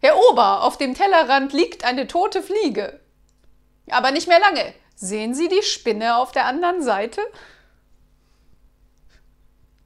Herr Ober, auf dem Tellerrand liegt eine tote Fliege. Aber nicht mehr lange. Sehen Sie die Spinne auf der anderen Seite?